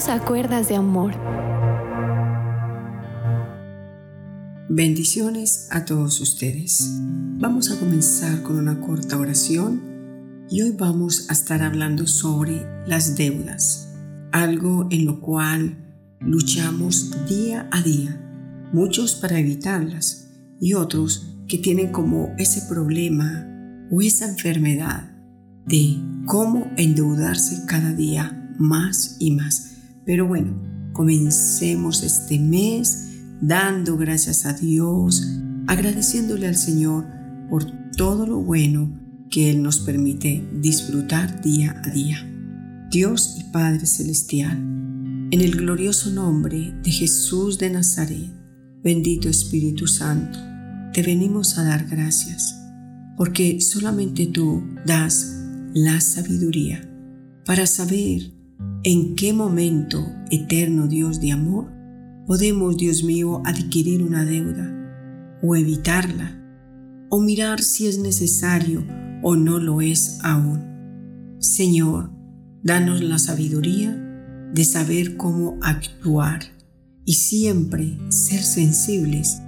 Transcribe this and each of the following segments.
Dios acuerdas de amor. Bendiciones a todos ustedes. Vamos a comenzar con una corta oración y hoy vamos a estar hablando sobre las deudas, algo en lo cual luchamos día a día, muchos para evitarlas y otros que tienen como ese problema o esa enfermedad de cómo endeudarse cada día más y más. Pero bueno, comencemos este mes dando gracias a Dios, agradeciéndole al Señor por todo lo bueno que Él nos permite disfrutar día a día. Dios y Padre Celestial, en el glorioso nombre de Jesús de Nazaret, bendito Espíritu Santo, te venimos a dar gracias, porque solamente tú das la sabiduría para saber en qué momento, eterno Dios de amor, podemos, Dios mío, adquirir una deuda o evitarla, o mirar si es necesario o no lo es aún. Señor, danos la sabiduría de saber cómo actuar y siempre ser sensibles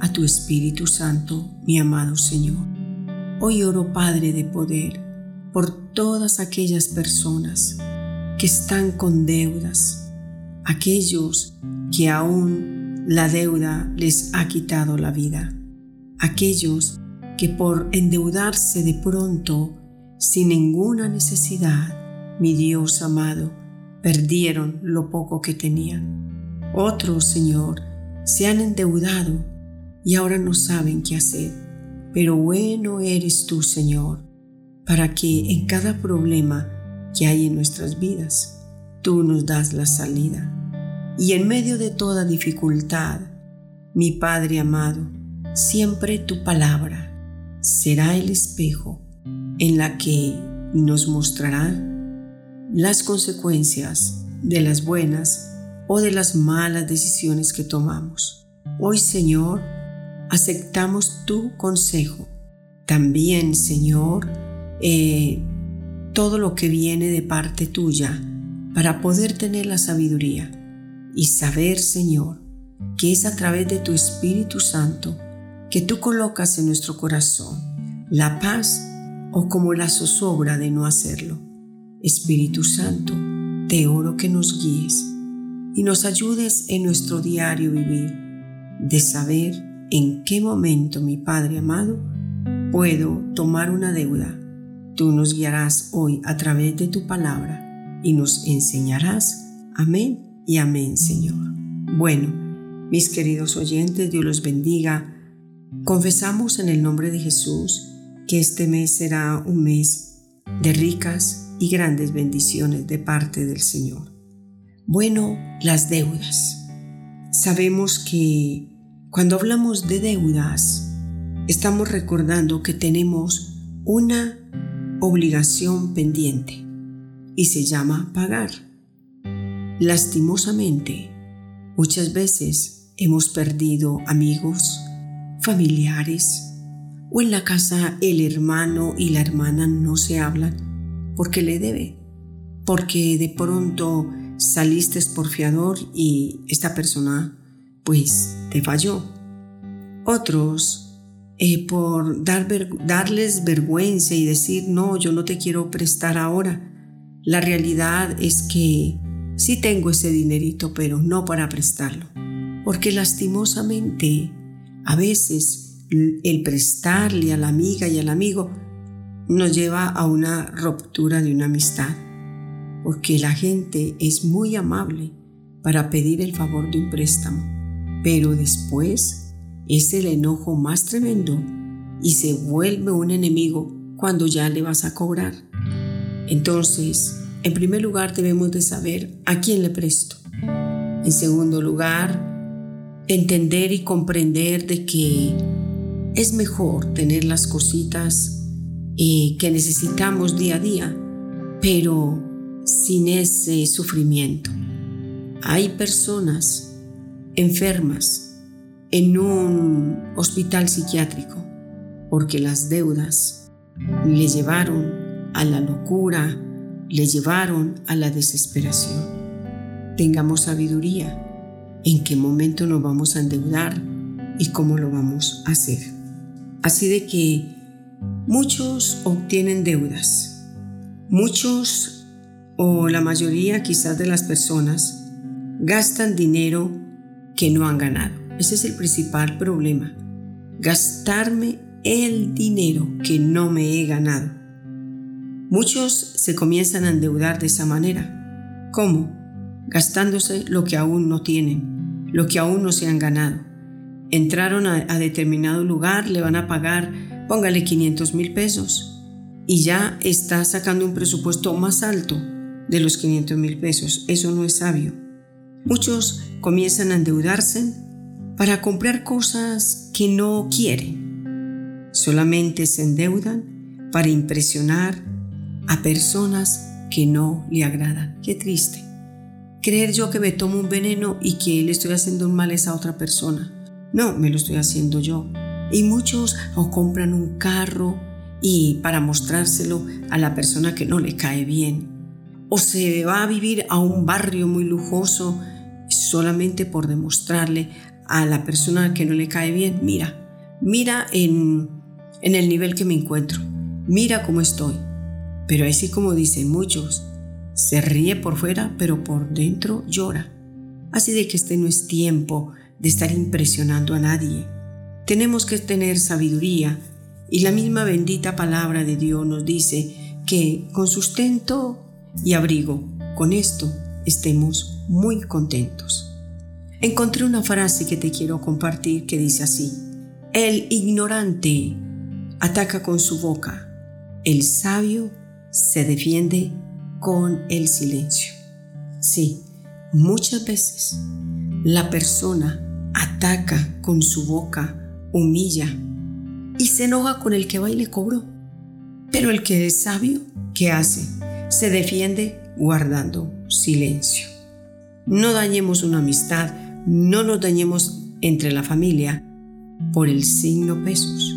a tu Espíritu Santo, mi amado Señor. Hoy oro, Padre de poder, por todas aquellas personas que están con deudas, aquellos que aún la deuda les ha quitado la vida, aquellos que por endeudarse de pronto, sin ninguna necesidad, mi Dios amado, perdieron lo poco que tenían. Otros, Señor, se han endeudado y ahora no saben qué hacer. Pero bueno eres tú, Señor, para que en cada problema que hay en nuestras vidas, tú nos das la salida. Y en medio de toda dificultad, mi Padre amado, siempre tu palabra será el espejo en la que nos mostrará las consecuencias de las buenas o de las malas decisiones que tomamos. Hoy, Señor, aceptamos tu consejo. También, Señor, eh, todo lo que viene de parte tuya para poder tener la sabiduría y saber, Señor, que es a través de tu Espíritu Santo que tú colocas en nuestro corazón la paz o como la zozobra de no hacerlo. Espíritu Santo, te oro que nos guíes y nos ayudes en nuestro diario vivir de saber en qué momento, mi Padre amado, puedo tomar una deuda. Tú nos guiarás hoy a través de tu palabra y nos enseñarás. Amén y amén, Señor. Bueno, mis queridos oyentes, Dios los bendiga. Confesamos en el nombre de Jesús que este mes será un mes de ricas y grandes bendiciones de parte del Señor. Bueno, las deudas. Sabemos que cuando hablamos de deudas, estamos recordando que tenemos una obligación pendiente y se llama pagar. Lastimosamente, muchas veces hemos perdido amigos, familiares o en la casa el hermano y la hermana no se hablan porque le debe, porque de pronto saliste porfiador y esta persona pues te falló. Otros eh, por dar darles vergüenza y decir no, yo no te quiero prestar ahora. La realidad es que sí tengo ese dinerito, pero no para prestarlo. Porque lastimosamente a veces el prestarle a la amiga y al amigo nos lleva a una ruptura de una amistad, porque la gente es muy amable para pedir el favor de un préstamo, pero después es el enojo más tremendo y se vuelve un enemigo cuando ya le vas a cobrar. Entonces, en primer lugar debemos de saber a quién le presto. En segundo lugar, entender y comprender de que es mejor tener las cositas eh, que necesitamos día a día, pero sin ese sufrimiento. Hay personas enfermas en un hospital psiquiátrico porque las deudas le llevaron a la locura, le llevaron a la desesperación. tengamos sabiduría en qué momento nos vamos a endeudar y cómo lo vamos a hacer. Así de que muchos obtienen deudas, muchos o la mayoría quizás de las personas gastan dinero que no han ganado. Ese es el principal problema. Gastarme el dinero que no me he ganado. Muchos se comienzan a endeudar de esa manera. ¿Cómo? Gastándose lo que aún no tienen, lo que aún no se han ganado. Entraron a, determinado lugar, le van a pagar, póngale 500 mil pesos y ya está sacando un presupuesto más alto de los 500 mil pesos. Eso no es sabio. Muchos comienzan a endeudarse para comprar cosas que no quieren. Solamente se endeudan para impresionar a personas que no le agradan. Qué triste. Creer yo que me tomo un veneno y que le estoy haciendo un mal a esa otra persona. No, me lo estoy haciendo yo. Y muchos o compran un carro y para mostrárselo a la persona que no le cae bien. O se va a vivir a un barrio muy lujoso solamente por demostrarle a la persona que no le cae bien, mira, mira en, en el nivel que me encuentro, mira cómo estoy. Pero así como dicen muchos, se ríe por fuera, pero por dentro llora. Así de que este no es tiempo de estar impresionando a nadie. Tenemos que tener sabiduría y la misma bendita palabra de Dios nos dice que con sustento y abrigo, con esto estemos muy contentos. Encontré una frase que te quiero compartir que dice así, el ignorante ataca con su boca, el sabio se defiende con el silencio. Sí, muchas veces la persona ataca con su boca, humilla y se enoja con el que va y le cobró. Pero el que es sabio, ¿qué hace? Se defiende guardando silencio. No dañemos una amistad, no nos dañemos entre la familia por el signo pesos.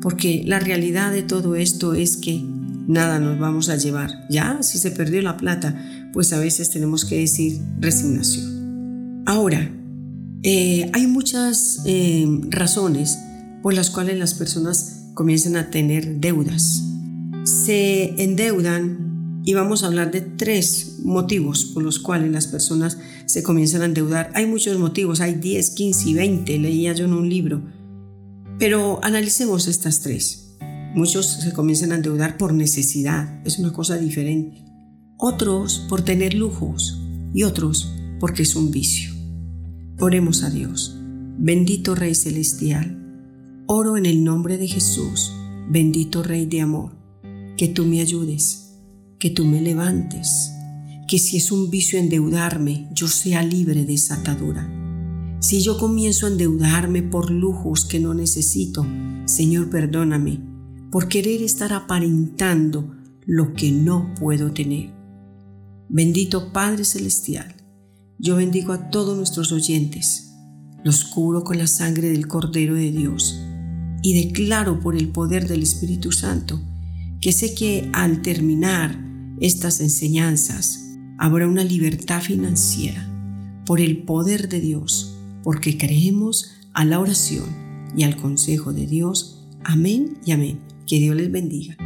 Porque la realidad de todo esto es que nada nos vamos a llevar. Ya, si se perdió la plata, pues a veces tenemos que decir resignación. Ahora, eh, hay muchas eh, razones por las cuales las personas comienzan a tener deudas. Se endeudan y vamos a hablar de tres motivos por los cuales las personas se comienzan a endeudar. Hay muchos motivos, hay 10, 15 y 20, leía yo en un libro. Pero analicemos estas tres. Muchos se comienzan a endeudar por necesidad, es una cosa diferente. Otros por tener lujos y otros porque es un vicio. Oremos a Dios. Bendito Rey Celestial, oro en el nombre de Jesús, bendito Rey de Amor, que tú me ayudes, que tú me levantes, que si es un vicio endeudarme, yo sea libre de esa atadura. Si yo comienzo a endeudarme por lujos que no necesito, Señor, perdóname por querer estar aparentando lo que no puedo tener. Bendito Padre Celestial, yo bendigo a todos nuestros oyentes, los cubro con la sangre del Cordero de Dios y declaro por el poder del Espíritu Santo que sé que al terminar estas enseñanzas habrá una libertad financiera por el poder de Dios, porque creemos a la oración y al consejo de Dios. Amén y amén. Que Dios les bendiga.